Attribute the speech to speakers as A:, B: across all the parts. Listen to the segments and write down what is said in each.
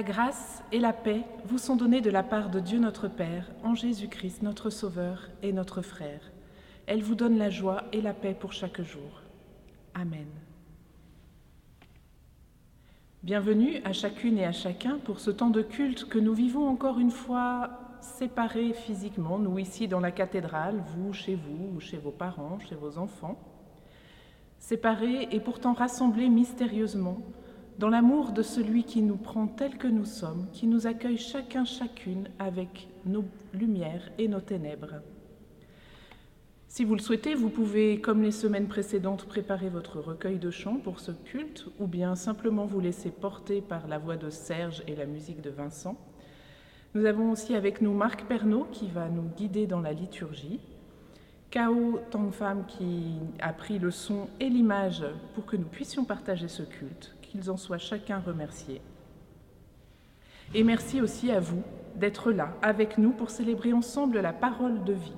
A: La grâce et la paix vous sont données de la part de Dieu notre Père, en Jésus-Christ, notre Sauveur et notre frère. Elle vous donne la joie et la paix pour chaque jour. Amen. Bienvenue à chacune et à chacun pour ce temps de culte que nous vivons encore une fois séparés physiquement, nous ici dans la cathédrale, vous chez vous ou chez vos parents, chez vos enfants. Séparés et pourtant rassemblés mystérieusement dans l'amour de celui qui nous prend tel que nous sommes, qui nous accueille chacun chacune avec nos lumières et nos ténèbres. Si vous le souhaitez, vous pouvez, comme les semaines précédentes, préparer votre recueil de chants pour ce culte, ou bien simplement vous laisser porter par la voix de Serge et la musique de Vincent. Nous avons aussi avec nous Marc Pernaud qui va nous guider dans la liturgie, Kao Tangfam qui a pris le son et l'image pour que nous puissions partager ce culte, qu'ils en soient chacun remerciés. Et merci aussi à vous d'être là avec nous pour célébrer ensemble la parole de vie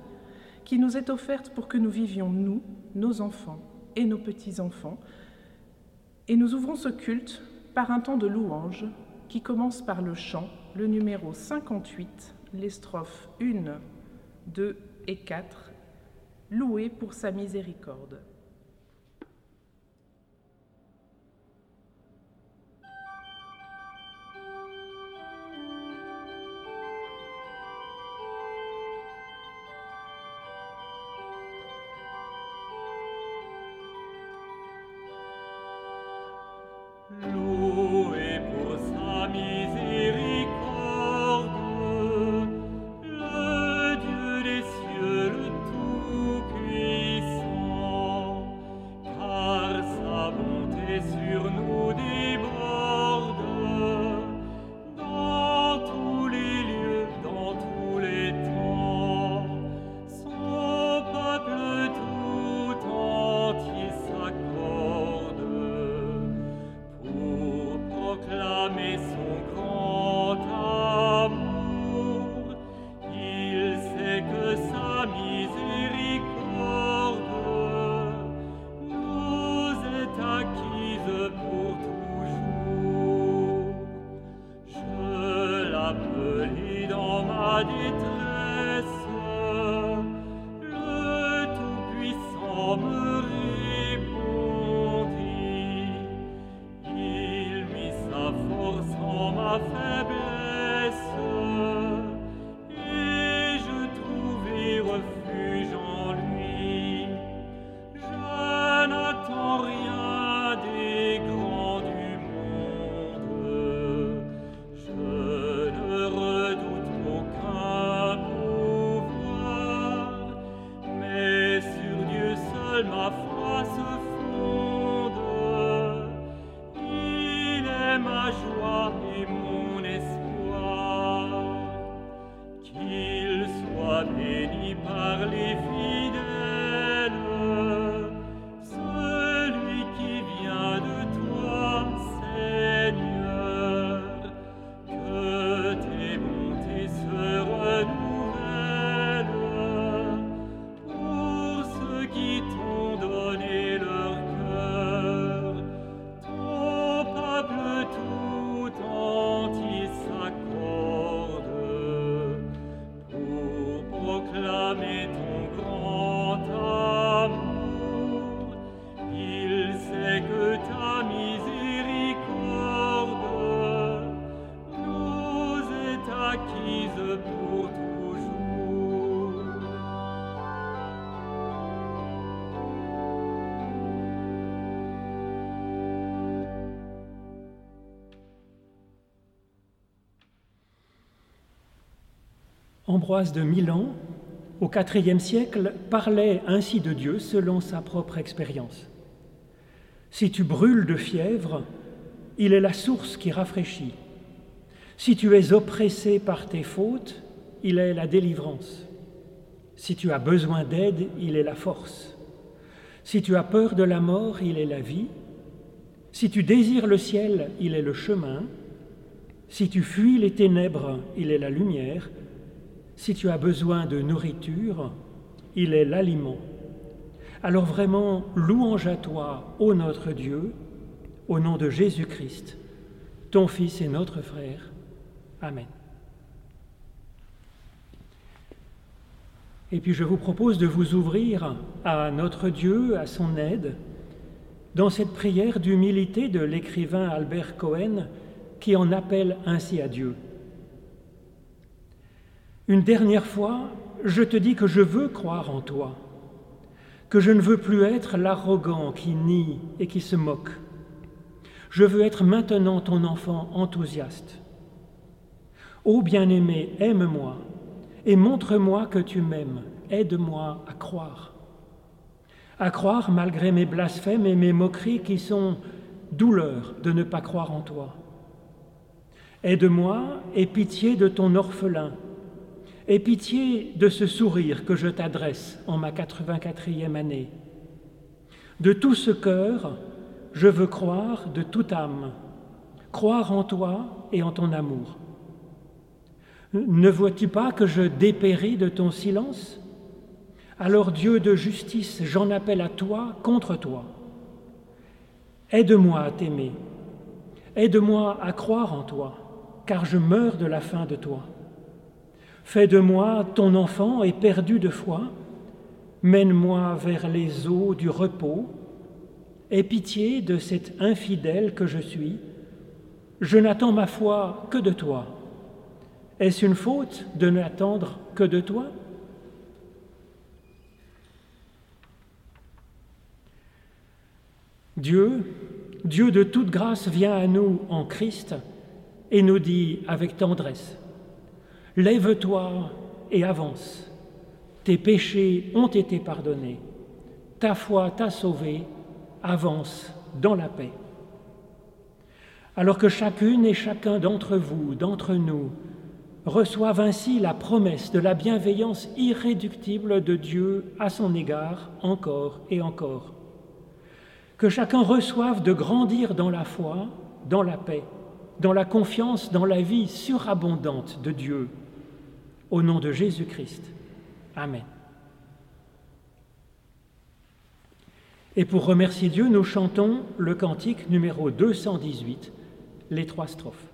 A: qui nous est offerte pour que nous vivions, nous, nos enfants et nos petits-enfants. Et nous ouvrons ce culte par un temps de louange qui commence par le chant, le numéro 58, les strophes 1, 2 et 4, loué pour sa miséricorde.
B: it Ambroise de Milan, au IVe siècle, parlait ainsi de Dieu selon sa propre expérience. Si tu brûles de fièvre, il est la source qui rafraîchit. Si tu es oppressé par tes fautes, il est la délivrance. Si tu as besoin d'aide, il est la force. Si tu as peur de la mort, il est la vie. Si tu désires le ciel, il est le chemin. Si tu fuis les ténèbres, il est la lumière. Si tu as besoin de nourriture, il est l'aliment. Alors vraiment, louange à toi, ô notre Dieu, au nom de Jésus-Christ,
C: ton Fils et notre frère. Amen. Et puis je vous propose de vous ouvrir à notre Dieu, à son aide, dans cette prière d'humilité de l'écrivain Albert Cohen qui en appelle ainsi à Dieu. Une dernière fois, je te dis que je veux croire en toi, que je ne veux plus être l'arrogant qui nie et qui se moque. Je veux être maintenant ton enfant enthousiaste. Ô bien-aimé, aime-moi et montre-moi que tu m'aimes. Aide-moi à croire. À croire malgré mes blasphèmes et mes moqueries qui sont douleur de ne pas croire en toi. Aide-moi et pitié de ton orphelin Aie pitié de ce sourire que je t'adresse en ma 84e année. De tout ce cœur, je veux croire de toute âme, croire en toi et en ton amour. Ne vois-tu pas que je dépéris de ton silence? Alors Dieu de justice, j'en appelle à toi contre toi. Aide-moi à t'aimer, aide-moi à croire en toi, car je meurs de la faim de toi. Fais de moi ton enfant et perdu de foi, mène-moi vers les eaux du repos, aie pitié de cet infidèle que je suis, je n'attends ma foi que de toi. Est-ce une faute de n'attendre que de toi? Dieu, Dieu de toute grâce, vient à nous en Christ et nous dit avec tendresse, Lève-toi et avance. Tes péchés ont été pardonnés. Ta foi t'a sauvé. Avance dans la paix. Alors que chacune et chacun d'entre vous, d'entre nous, reçoivent ainsi la promesse de la bienveillance irréductible de Dieu à son égard encore et encore. Que chacun reçoive de grandir dans la foi, dans la paix, dans la confiance, dans la vie surabondante de Dieu au nom de Jésus-Christ. Amen. Et pour remercier Dieu, nous chantons le cantique numéro 218, les trois strophes.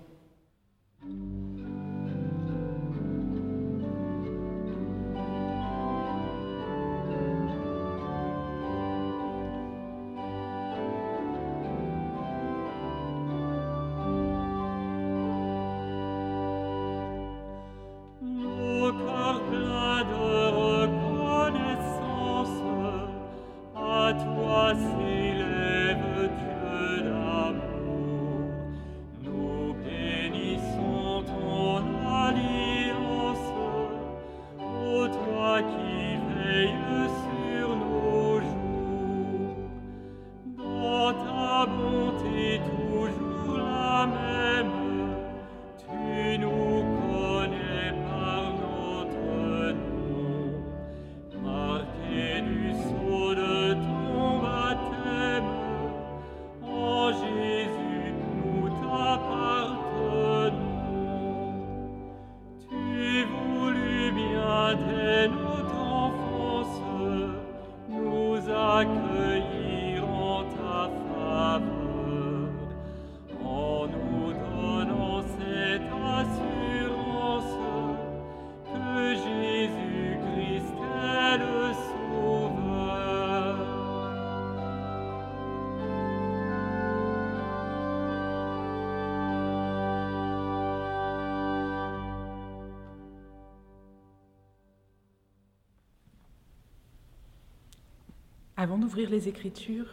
A: Avant d'ouvrir les Écritures,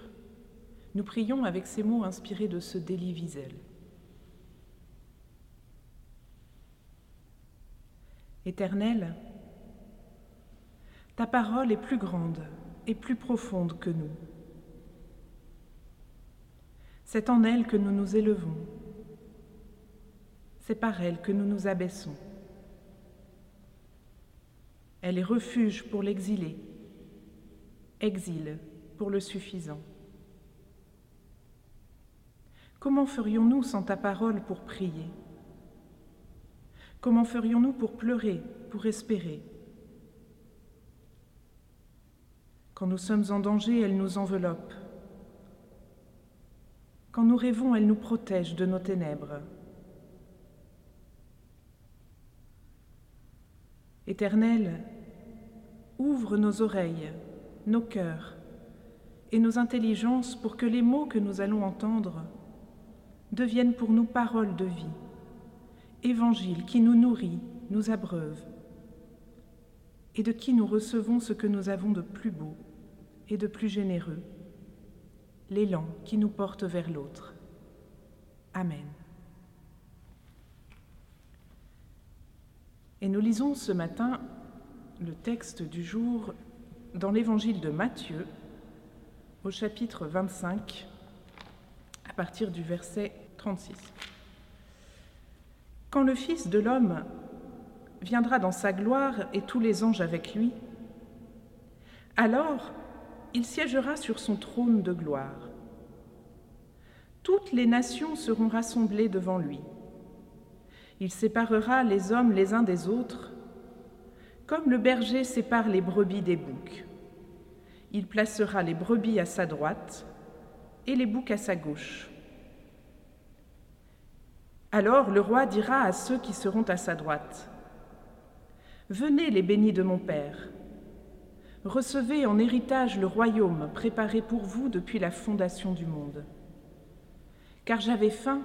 A: nous prions avec ces mots inspirés de ce délit Wiesel. Éternel, ta parole est plus grande et plus profonde que nous. C'est en elle que nous nous élevons. C'est par elle que nous nous abaissons. Elle est refuge pour l'exilé exil pour le suffisant. Comment ferions-nous sans ta parole pour prier? Comment ferions-nous pour pleurer, pour espérer? Quand nous sommes en danger, elle nous enveloppe. Quand nous rêvons, elle nous protège de nos ténèbres. Éternel, ouvre nos oreilles nos cœurs et nos intelligences pour que les mots que nous allons entendre deviennent pour nous paroles de vie, évangile qui nous nourrit, nous abreuve, et de qui nous recevons ce que nous avons de plus beau et de plus généreux, l'élan qui nous porte vers l'autre. Amen. Et nous lisons ce matin le texte du jour dans l'évangile de Matthieu au chapitre 25 à partir du verset 36. Quand le Fils de l'homme viendra dans sa gloire et tous les anges avec lui, alors il siégera sur son trône de gloire. Toutes les nations seront rassemblées devant lui. Il séparera les hommes les uns des autres, comme le berger sépare les brebis des boucs. Il placera les brebis à sa droite et les boucs à sa gauche. Alors le roi dira à ceux qui seront à sa droite, Venez les bénis de mon Père, recevez en héritage le royaume préparé pour vous depuis la fondation du monde. Car j'avais faim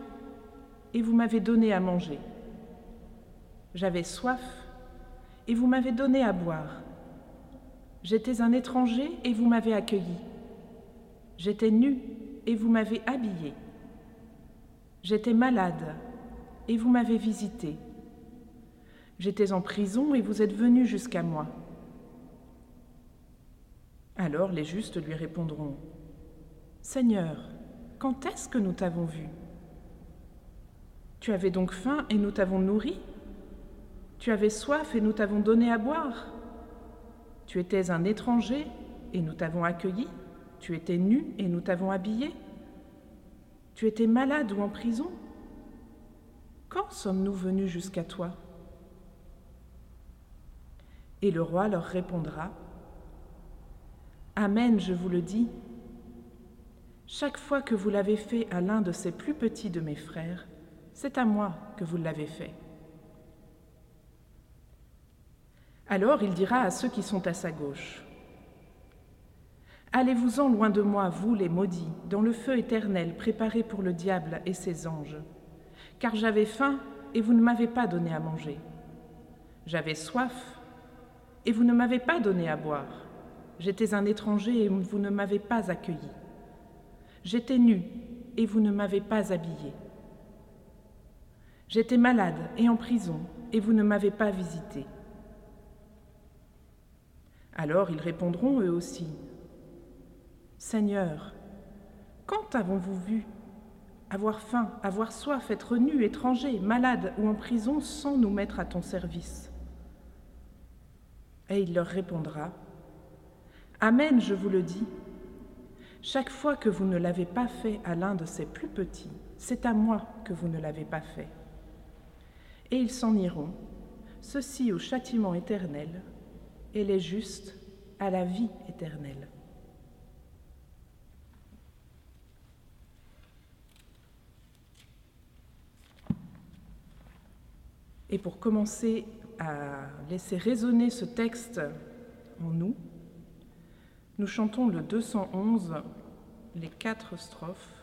A: et vous m'avez donné à manger. J'avais soif et vous m'avez donné à boire. J'étais un étranger et vous m'avez accueilli. J'étais nu et vous m'avez habillé. J'étais malade et vous m'avez visité. J'étais en prison et vous êtes venu jusqu'à moi. Alors les justes lui répondront, Seigneur, quand est-ce que nous t'avons vu? Tu avais donc faim et nous t'avons nourri? Tu avais soif et nous t'avons donné à boire. Tu étais un étranger et nous t'avons accueilli. Tu étais nu et nous t'avons habillé. Tu étais malade ou en prison. Quand sommes-nous venus jusqu'à toi? Et le roi leur répondra, Amen, je vous le dis, chaque fois que vous l'avez fait à l'un de ces plus petits de mes frères, c'est à moi que vous l'avez fait. Alors il dira à ceux qui sont à sa gauche, Allez-vous-en loin de moi, vous les maudits, dans le feu éternel préparé pour le diable et ses anges, car j'avais faim et vous ne m'avez pas donné à manger. J'avais soif et vous ne m'avez pas donné à boire. J'étais un étranger et vous ne m'avez pas accueilli. J'étais nu et vous ne m'avez pas habillé. J'étais malade et en prison et vous ne m'avez pas visité. Alors ils répondront eux aussi, Seigneur, quand avons-vous vu avoir faim, avoir soif, être nu, étranger, malade ou en prison sans nous mettre à ton service? Et il leur répondra, Amen, je vous le dis, chaque fois que vous ne l'avez pas fait à l'un de ces plus petits, c'est à moi que vous ne l'avez pas fait. Et ils s'en iront, ceci au châtiment éternel, et les justes à la vie éternelle. Et pour commencer à laisser résonner ce texte en nous, nous chantons le 211, les quatre strophes.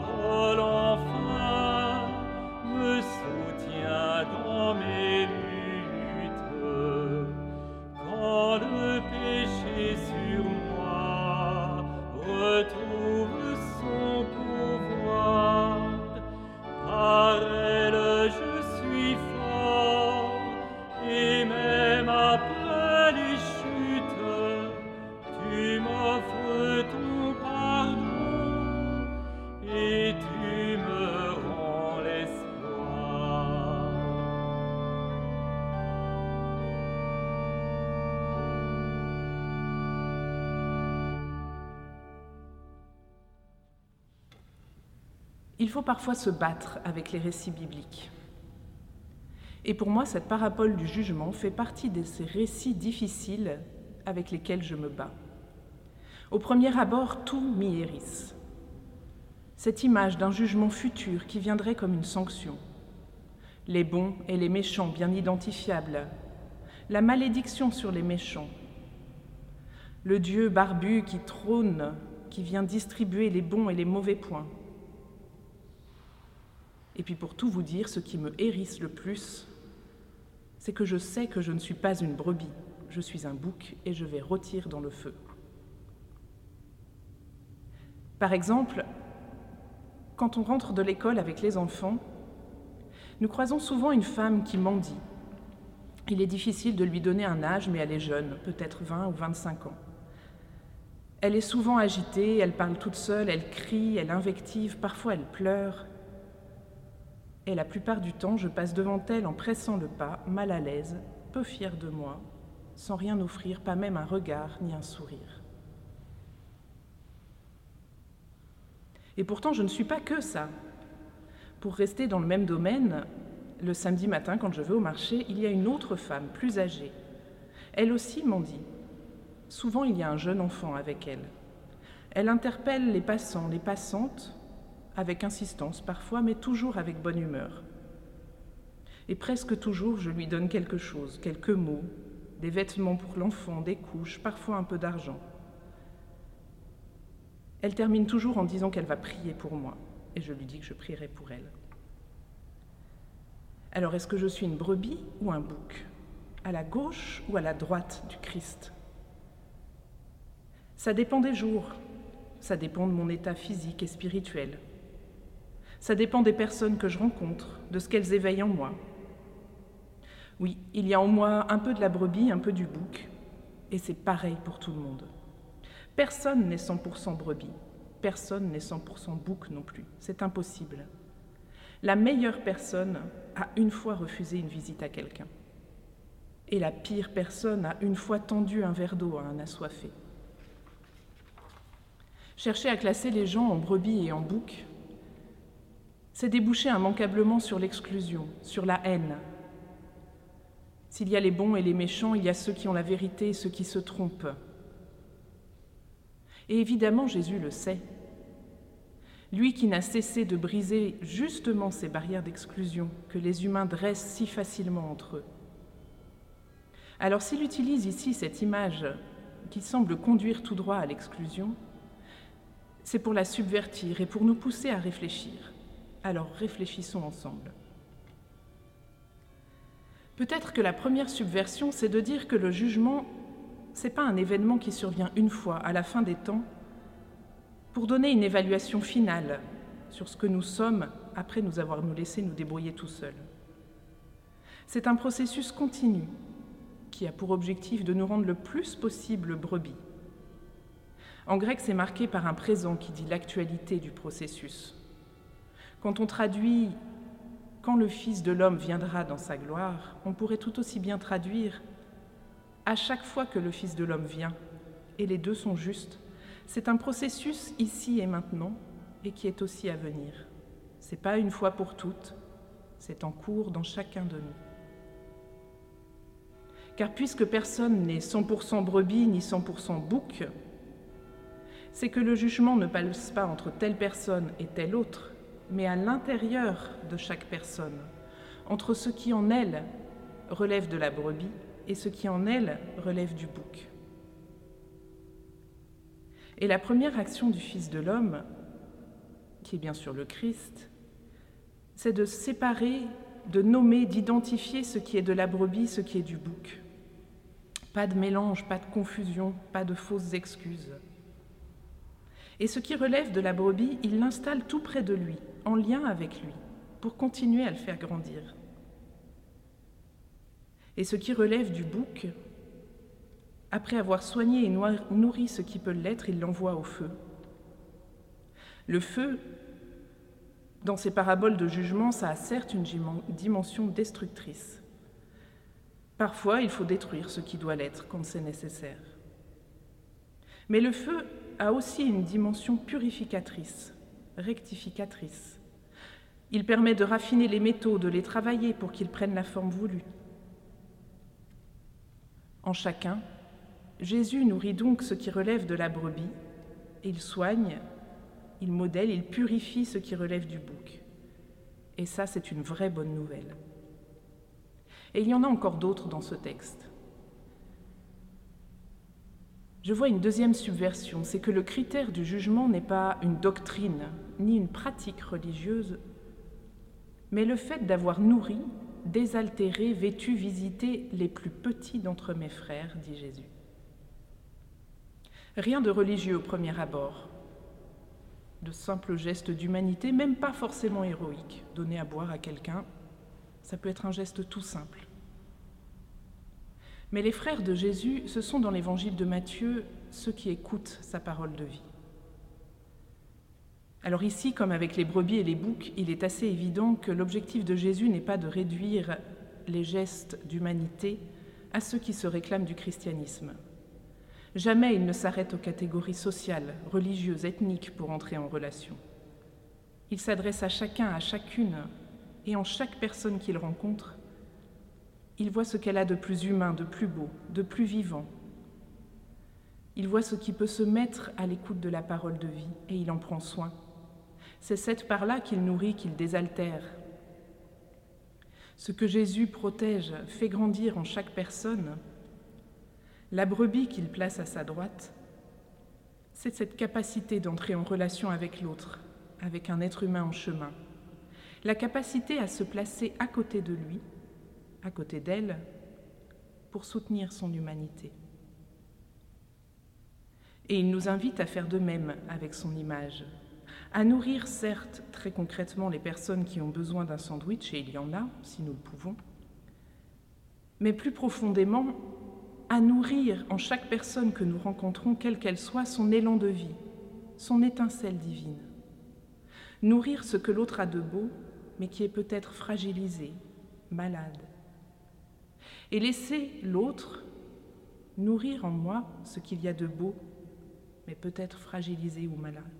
B: Parole
A: faut parfois se battre avec les récits bibliques. Et pour moi, cette parabole du jugement fait partie de ces récits difficiles avec lesquels je me bats. Au premier abord, tout m'y hérisse. Cette image d'un jugement futur qui viendrait comme une sanction. Les bons et les méchants bien identifiables. La malédiction sur les méchants. Le Dieu barbu qui trône, qui vient distribuer les bons et les mauvais points. Et puis pour tout vous dire, ce qui me hérisse le plus, c'est que je sais que je ne suis pas une brebis, je suis un bouc et je vais rôtir dans le feu. Par exemple, quand on rentre de l'école avec les enfants, nous croisons souvent une femme qui mendie. Il est difficile de lui donner un âge, mais elle est jeune, peut-être 20 ou 25 ans. Elle est souvent agitée, elle parle toute seule, elle crie, elle invective, parfois elle pleure. Et la plupart du temps, je passe devant elle en pressant le pas, mal à l'aise, peu fière de moi, sans rien offrir, pas même un regard ni un sourire. Et pourtant, je ne suis pas que ça. Pour rester dans le même domaine, le samedi matin, quand je vais au marché, il y a une autre femme, plus âgée. Elle aussi m'en dit. Souvent, il y a un jeune enfant avec elle. Elle interpelle les passants, les passantes, avec insistance parfois, mais toujours avec bonne humeur. Et presque toujours, je lui donne quelque chose, quelques mots, des vêtements pour l'enfant, des couches, parfois un peu d'argent. Elle termine toujours en disant qu'elle va prier pour moi, et je lui dis que je prierai pour elle. Alors, est-ce que je suis une brebis ou un bouc? À la gauche ou à la droite du Christ? Ça dépend des jours, ça dépend de mon état physique et spirituel. Ça dépend des personnes que je rencontre, de ce qu'elles éveillent en moi. Oui, il y a en moi un peu de la brebis, un peu du bouc, et c'est pareil pour tout le monde. Personne n'est 100% brebis, personne n'est 100% bouc non plus, c'est impossible. La meilleure personne a une fois refusé une visite à quelqu'un. Et la pire personne a une fois tendu un verre d'eau à un assoiffé. Chercher à classer les gens en brebis et en bouc, c'est déboucher immanquablement sur l'exclusion, sur la haine. S'il y a les bons et les méchants, il y a ceux qui ont la vérité et ceux qui se trompent. Et évidemment, Jésus le sait. Lui qui n'a cessé de briser justement ces barrières d'exclusion que les humains dressent si facilement entre eux. Alors s'il utilise ici cette image qui semble conduire tout droit à l'exclusion, c'est pour la subvertir et pour nous pousser à réfléchir. Alors réfléchissons ensemble. Peut-être que la première subversion, c'est de dire que le jugement, ce n'est pas un événement qui survient une fois, à la fin des temps, pour donner une évaluation finale sur ce que nous sommes après nous avoir nous laissé nous débrouiller tout seuls. C'est un processus continu qui a pour objectif de nous rendre le plus possible brebis. En grec, c'est marqué par un présent qui dit l'actualité du processus. Quand on traduit quand le Fils de l'homme viendra dans sa gloire, on pourrait tout aussi bien traduire à chaque fois que le Fils de l'homme vient, et les deux sont justes, c'est un processus ici et maintenant et qui est aussi à venir. C'est pas une fois pour toutes, c'est en cours dans chacun de nous. Car puisque personne n'est 100% brebis ni 100% bouc, c'est que le jugement ne passe pas entre telle personne et telle autre, mais à l'intérieur de chaque personne, entre ce qui en elle relève de la brebis et ce qui en elle relève du bouc. Et la première action du Fils de l'homme, qui est bien sûr le Christ, c'est de séparer, de nommer, d'identifier ce qui est de la brebis, ce qui est du bouc. Pas de mélange, pas de confusion, pas de fausses excuses. Et ce qui relève de la brebis, il l'installe tout près de lui, en lien avec lui, pour continuer à le faire grandir. Et ce qui relève du bouc, après avoir soigné et nourri ce qui peut l'être, il l'envoie au feu. Le feu, dans ces paraboles de jugement, ça a certes une dimension destructrice. Parfois, il faut détruire ce qui doit l'être quand c'est nécessaire. Mais le feu a aussi une dimension purificatrice, rectificatrice. Il permet de raffiner les métaux, de les travailler pour qu'ils prennent la forme voulue. En chacun, Jésus nourrit donc ce qui relève de la brebis, il soigne, il modèle, il purifie ce qui relève du bouc. Et ça, c'est une vraie bonne nouvelle. Et il y en a encore d'autres dans ce texte. Je vois une deuxième subversion, c'est que le critère du jugement n'est pas une doctrine ni une pratique religieuse, mais le fait d'avoir nourri, désaltéré, vêtu, visité les plus petits d'entre mes frères, dit Jésus. Rien de religieux au premier abord, de simples gestes d'humanité, même pas forcément héroïques. Donner à boire à quelqu'un, ça peut être un geste tout simple. Mais les frères de Jésus, ce sont dans l'évangile de Matthieu ceux qui écoutent sa parole de vie. Alors ici, comme avec les brebis et les boucs, il est assez évident que l'objectif de Jésus n'est pas de réduire les gestes d'humanité à ceux qui se réclament du christianisme. Jamais il ne s'arrête aux catégories sociales, religieuses, ethniques pour entrer en relation. Il s'adresse à chacun, à chacune, et en chaque personne qu'il rencontre, il voit ce qu'elle a de plus humain, de plus beau, de plus vivant. Il voit ce qui peut se mettre à l'écoute de la parole de vie, et il en prend soin. C'est cette part-là qu'il nourrit, qu'il désaltère. Ce que Jésus protège, fait grandir en chaque personne, la brebis qu'il place à sa droite, c'est cette capacité d'entrer en relation avec l'autre, avec un être humain en chemin. La capacité à se placer à côté de lui, à côté d'elle, pour soutenir son humanité. Et il nous invite à faire de même avec son image, à nourrir certes très concrètement les personnes qui ont besoin d'un sandwich, et il y en a si nous le pouvons, mais plus profondément à nourrir en chaque personne que nous rencontrons, quelle qu'elle soit, son élan de vie, son étincelle divine. Nourrir ce que l'autre a de beau, mais qui est peut-être fragilisé, malade. Et laisser l'autre nourrir en moi ce qu'il y a de beau, mais peut-être fragilisé ou malade.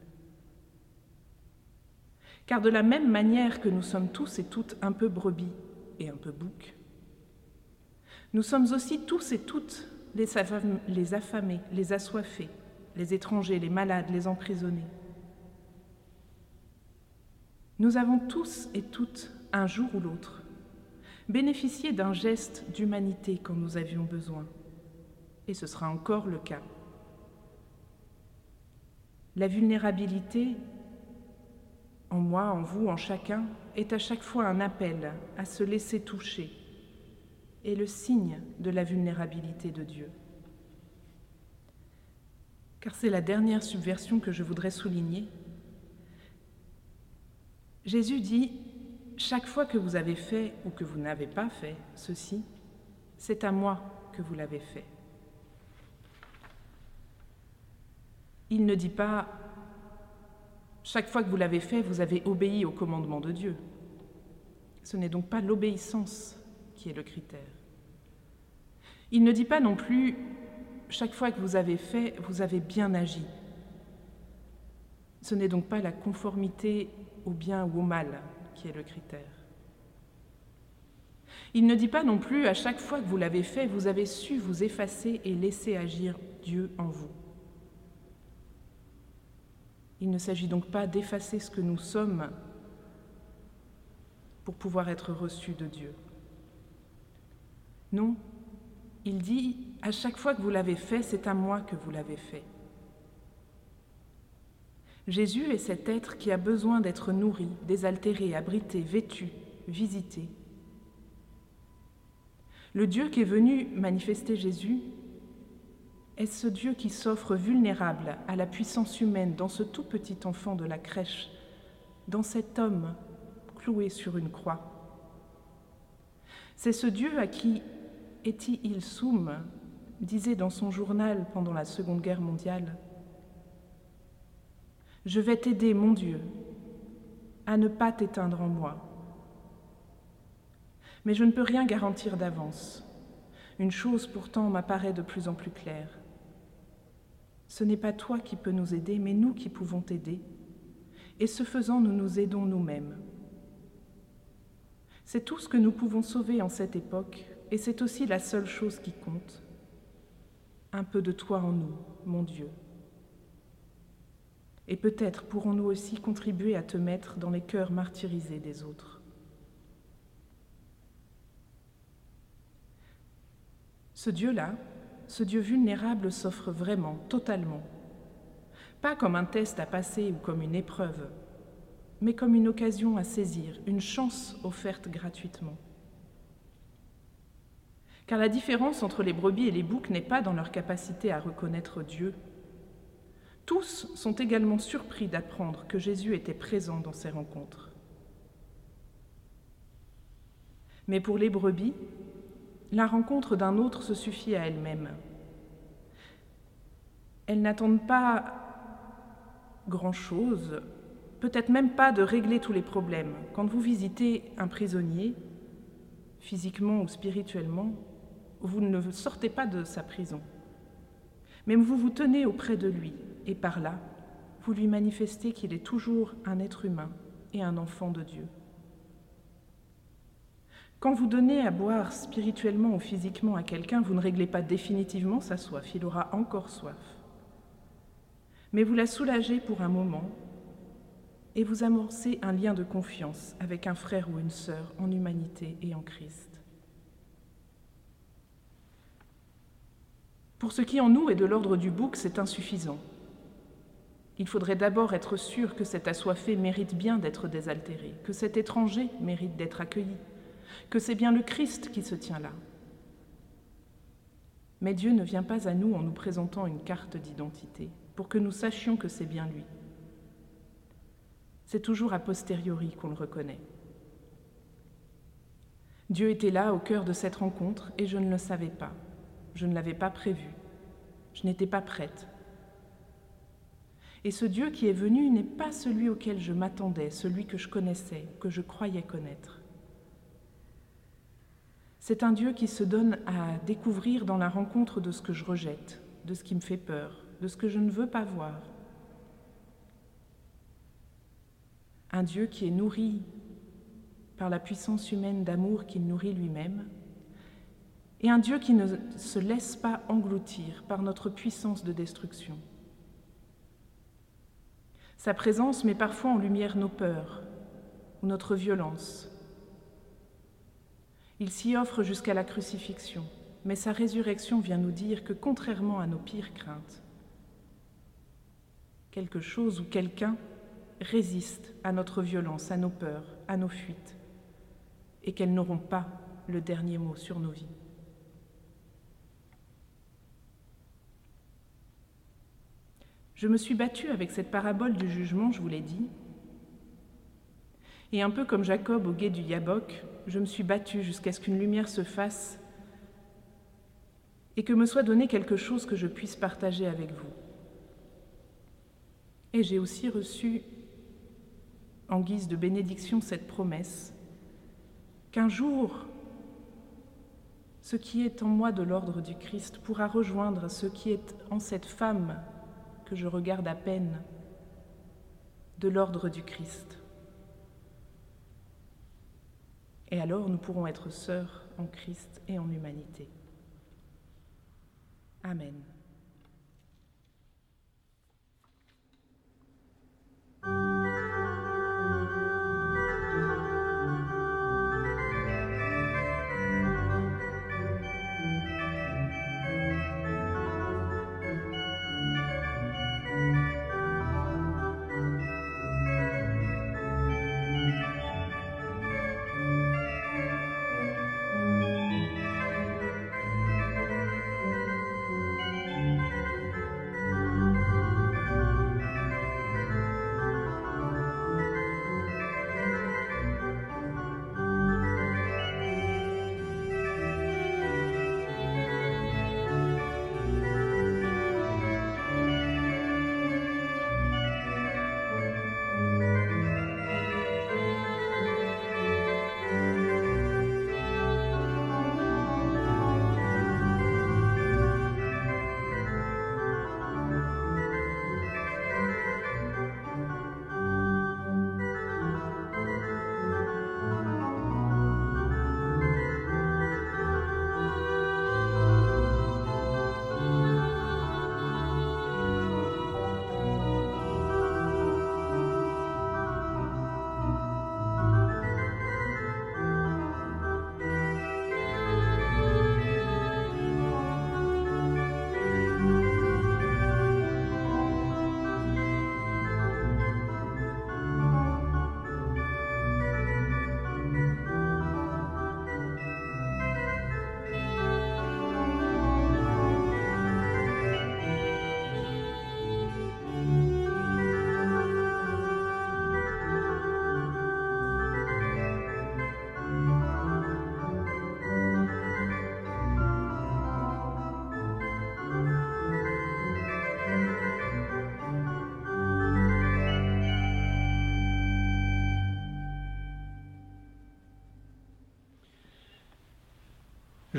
A: Car de la même manière que nous sommes tous et toutes un peu brebis et un peu boucs, nous sommes aussi tous et toutes les affamés, les assoiffés, les étrangers, les malades, les emprisonnés. Nous avons tous et toutes, un jour ou l'autre, bénéficié d'un geste d'humanité quand nous avions besoin. Et ce sera encore le cas. La vulnérabilité, en moi, en vous, en chacun, est à chaque fois un appel à se laisser toucher, est le signe de la vulnérabilité de Dieu. Car c'est la dernière subversion que je voudrais souligner. Jésus dit, chaque fois que vous avez fait ou que vous n'avez pas fait ceci, c'est à moi que vous l'avez fait. Il ne dit pas chaque fois que vous l'avez fait, vous avez obéi au commandement de Dieu. Ce n'est donc pas l'obéissance qui est le critère. Il ne dit pas non plus chaque fois que vous avez fait, vous avez bien agi. Ce n'est donc pas la conformité au bien ou au mal qui est le critère. Il ne dit pas non plus à chaque fois que vous l'avez fait, vous avez su vous effacer et laisser agir Dieu en vous. Il ne s'agit donc pas d'effacer ce que nous sommes pour pouvoir être reçus de Dieu. Non, il dit, à chaque fois que vous l'avez fait, c'est à moi que vous l'avez fait. Jésus est cet être qui a besoin d'être nourri, désaltéré, abrité, vêtu, visité. Le Dieu qui est venu manifester Jésus est ce Dieu qui s'offre vulnérable à la puissance humaine dans ce tout petit enfant de la crèche, dans cet homme cloué sur une croix? C'est ce Dieu à qui Eti Il-Soum disait dans son journal pendant la Seconde Guerre mondiale Je vais t'aider, mon Dieu, à ne pas t'éteindre en moi. Mais je ne peux rien garantir d'avance. Une chose pourtant m'apparaît de plus en plus claire. Ce n'est pas toi qui peux nous aider, mais nous qui pouvons t'aider. Et ce faisant, nous nous aidons nous-mêmes. C'est tout ce que nous pouvons sauver en cette époque, et c'est aussi la seule chose qui compte. Un peu de toi en nous, mon Dieu. Et peut-être pourrons-nous aussi contribuer à te mettre dans les cœurs martyrisés des autres. Ce Dieu-là, ce Dieu vulnérable s'offre vraiment, totalement. Pas comme un test à passer ou comme une épreuve, mais comme une occasion à saisir, une chance offerte gratuitement. Car la différence entre les brebis et les boucs n'est pas dans leur capacité à reconnaître Dieu. Tous sont également surpris d'apprendre que Jésus était présent dans ces rencontres. Mais pour les brebis, la rencontre d'un autre se suffit à elle-même. Elles n'attendent pas grand-chose, peut-être même pas de régler tous les problèmes. Quand vous visitez un prisonnier, physiquement ou spirituellement, vous ne sortez pas de sa prison, mais vous vous tenez auprès de lui, et par là, vous lui manifestez qu'il est toujours un être humain et un enfant de Dieu. Quand vous donnez à boire spirituellement ou physiquement à quelqu'un, vous ne réglez pas définitivement sa soif, il aura encore soif. Mais vous la soulagez pour un moment et vous amorcez un lien de confiance avec un frère ou une sœur en humanité et en Christ. Pour ce qui en nous est de l'ordre du bouc, c'est insuffisant. Il faudrait d'abord être sûr que cet assoiffé mérite bien d'être désaltéré, que cet étranger mérite d'être accueilli, que c'est bien le Christ qui se tient là. Mais Dieu ne vient pas à nous en nous présentant une carte d'identité, pour que nous sachions que c'est bien lui. C'est toujours a posteriori qu'on le reconnaît. Dieu était là au cœur de cette rencontre et je ne le savais pas. Je ne l'avais pas prévu. Je n'étais pas prête. Et ce Dieu qui est venu n'est pas celui auquel je m'attendais, celui que je connaissais, que je croyais connaître. C'est un Dieu qui se donne à découvrir dans la rencontre de ce que je rejette, de ce qui me fait peur, de ce que je ne veux pas voir. Un Dieu qui est nourri par la puissance humaine d'amour qu'il nourrit lui-même, et un Dieu qui ne se laisse pas engloutir par notre puissance de destruction. Sa présence met parfois en lumière nos peurs ou notre violence. Il s'y offre jusqu'à la crucifixion, mais sa résurrection vient nous dire que contrairement à nos pires craintes, quelque chose ou quelqu'un résiste à notre violence, à nos peurs, à nos fuites, et qu'elles n'auront pas le dernier mot sur nos vies. Je me suis battue avec cette parabole du jugement, je vous l'ai dit. Et un peu comme Jacob au guet du Yabok, je me suis battue jusqu'à ce qu'une lumière se fasse et que me soit donné quelque chose que je puisse partager avec vous. Et j'ai aussi reçu, en guise de bénédiction, cette promesse qu'un jour, ce qui est en moi de l'ordre du Christ pourra rejoindre ce qui est en cette femme que je regarde à peine de l'ordre du Christ. Et alors nous pourrons être sœurs en Christ et en humanité. Amen.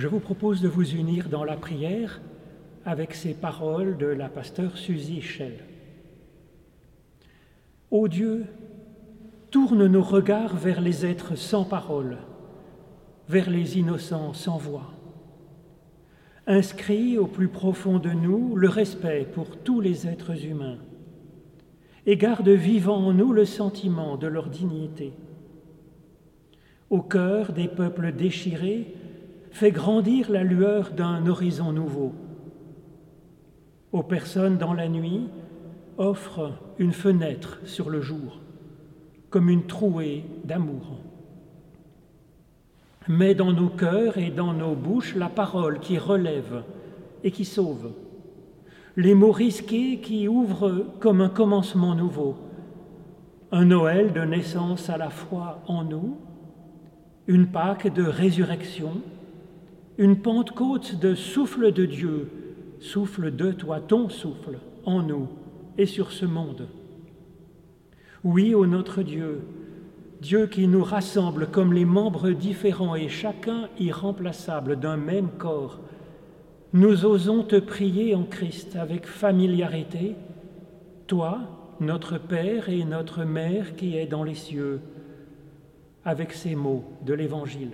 C: Je vous propose de vous unir dans la prière avec ces paroles de la pasteur Suzy Schell. Ô Dieu, tourne nos regards vers les êtres sans parole, vers les innocents sans voix. Inscris au plus profond de nous le respect pour tous les êtres humains et garde vivant en nous le sentiment de leur dignité. Au cœur des peuples déchirés, fait grandir la lueur d'un horizon nouveau. Aux personnes dans la nuit, offre une fenêtre sur le jour, comme une trouée d'amour. Mets dans nos cœurs et dans nos bouches la parole qui relève et qui sauve, les mots risqués qui ouvrent comme un commencement nouveau, un Noël de naissance à la fois en nous, une Pâque de résurrection, une Pentecôte de souffle de Dieu, souffle de toi, ton souffle, en nous et sur ce monde. Oui, ô notre Dieu, Dieu qui nous rassemble comme les membres différents et chacun irremplaçable d'un même corps, nous osons te prier en Christ avec familiarité, toi, notre Père et notre Mère qui est dans les cieux, avec ces mots de l'Évangile.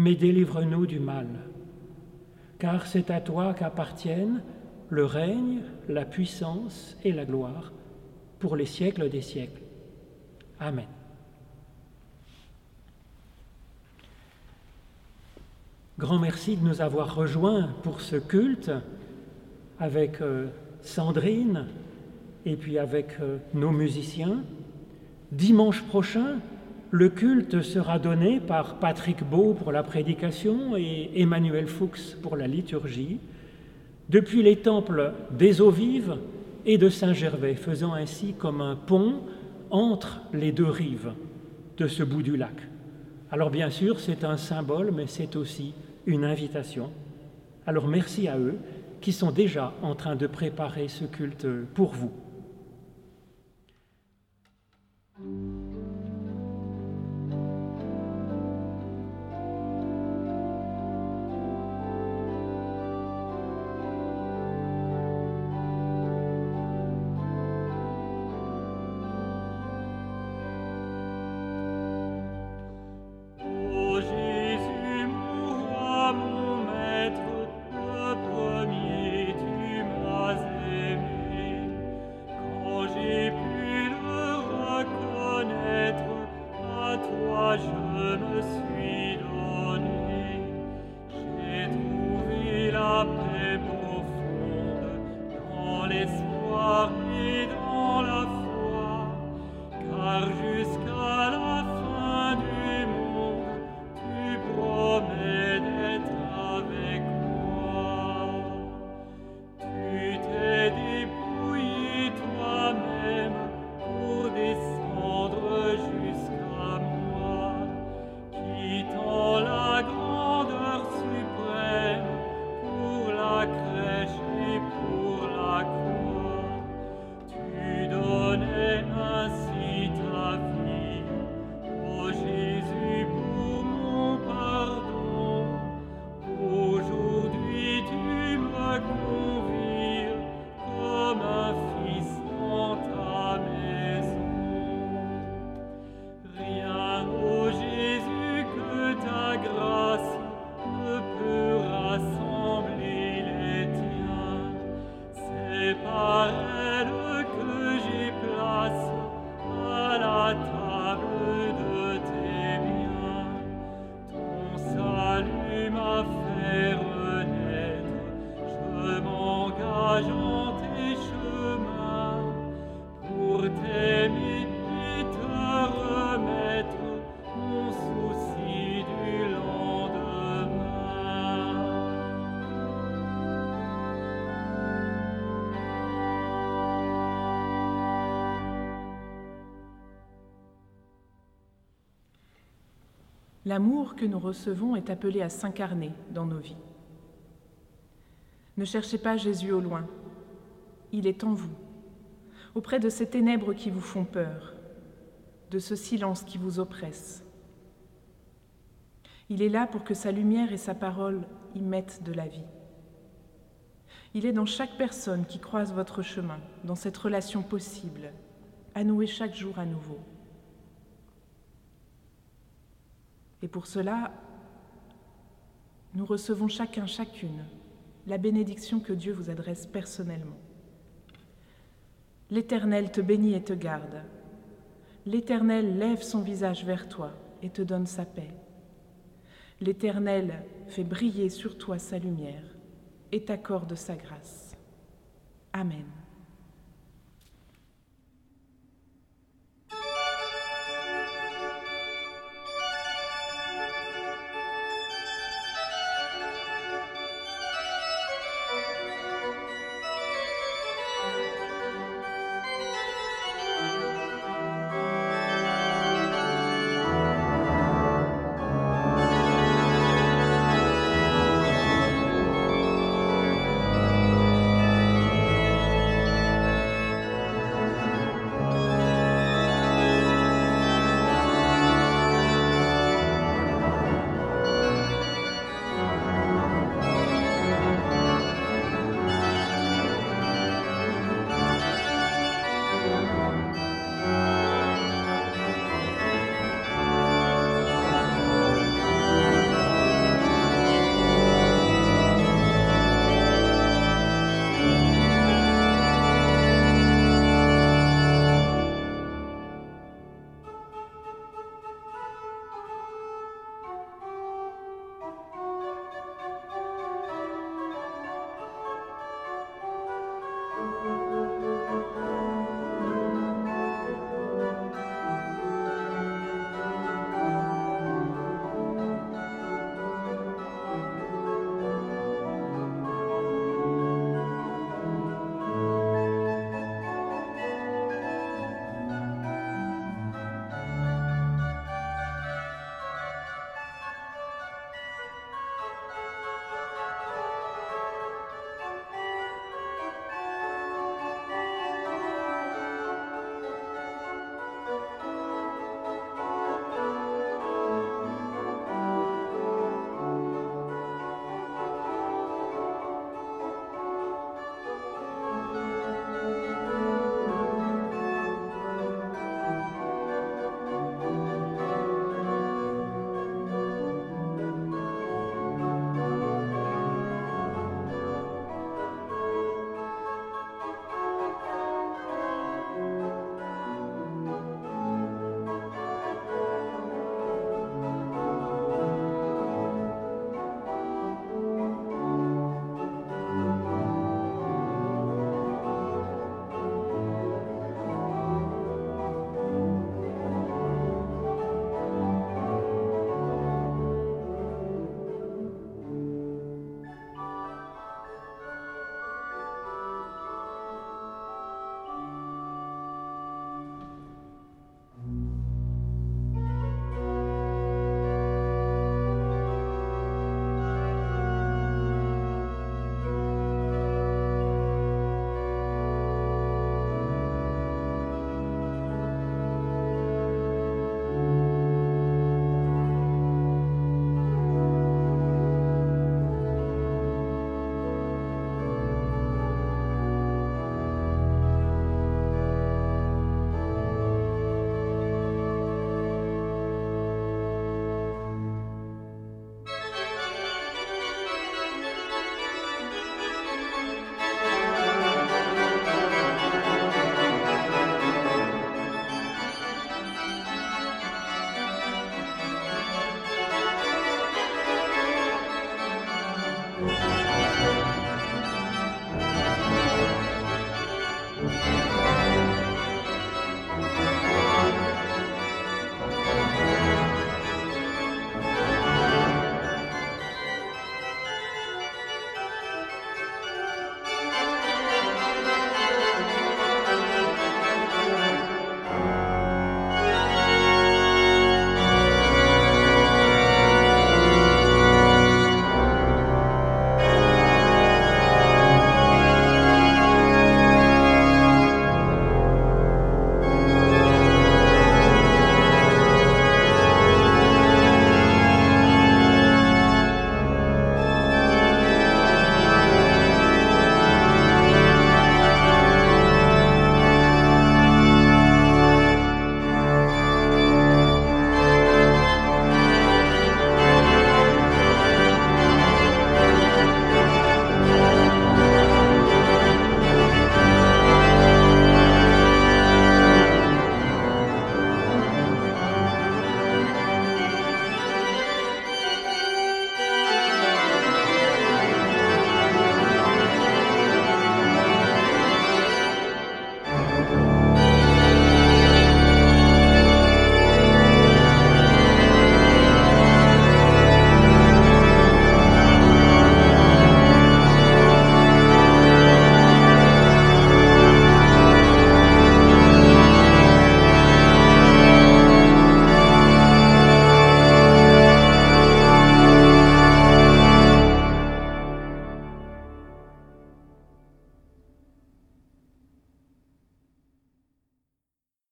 C: mais délivre-nous du mal. Car c'est à toi qu'appartiennent le règne, la puissance et la gloire pour les siècles des siècles. Amen.
B: Grand merci de nous avoir rejoints pour ce culte avec euh, Sandrine et puis avec euh, nos musiciens. Dimanche prochain, le culte sera donné par Patrick Beau pour la prédication et Emmanuel Fuchs pour la liturgie, depuis les temples des eaux vives et de Saint-Gervais, faisant ainsi comme un pont entre les deux rives de ce bout du lac. Alors bien sûr, c'est un symbole, mais c'est aussi une invitation. Alors merci à eux qui sont déjà en train de préparer ce culte pour vous.
A: L'amour que nous recevons est appelé à s'incarner dans nos vies. Ne cherchez pas Jésus au loin, il est en vous, auprès de ces ténèbres qui vous font peur, de ce silence qui vous oppresse. Il est là pour que sa lumière et sa parole y mettent de la vie. Il est dans chaque personne qui croise votre chemin, dans cette relation possible, à nouer chaque jour à nouveau. Et pour cela, nous recevons chacun, chacune, la bénédiction que Dieu vous adresse personnellement. L'Éternel te bénit et te garde. L'Éternel lève son visage vers toi et te donne sa paix. L'Éternel fait briller sur toi sa lumière et t'accorde sa grâce. Amen.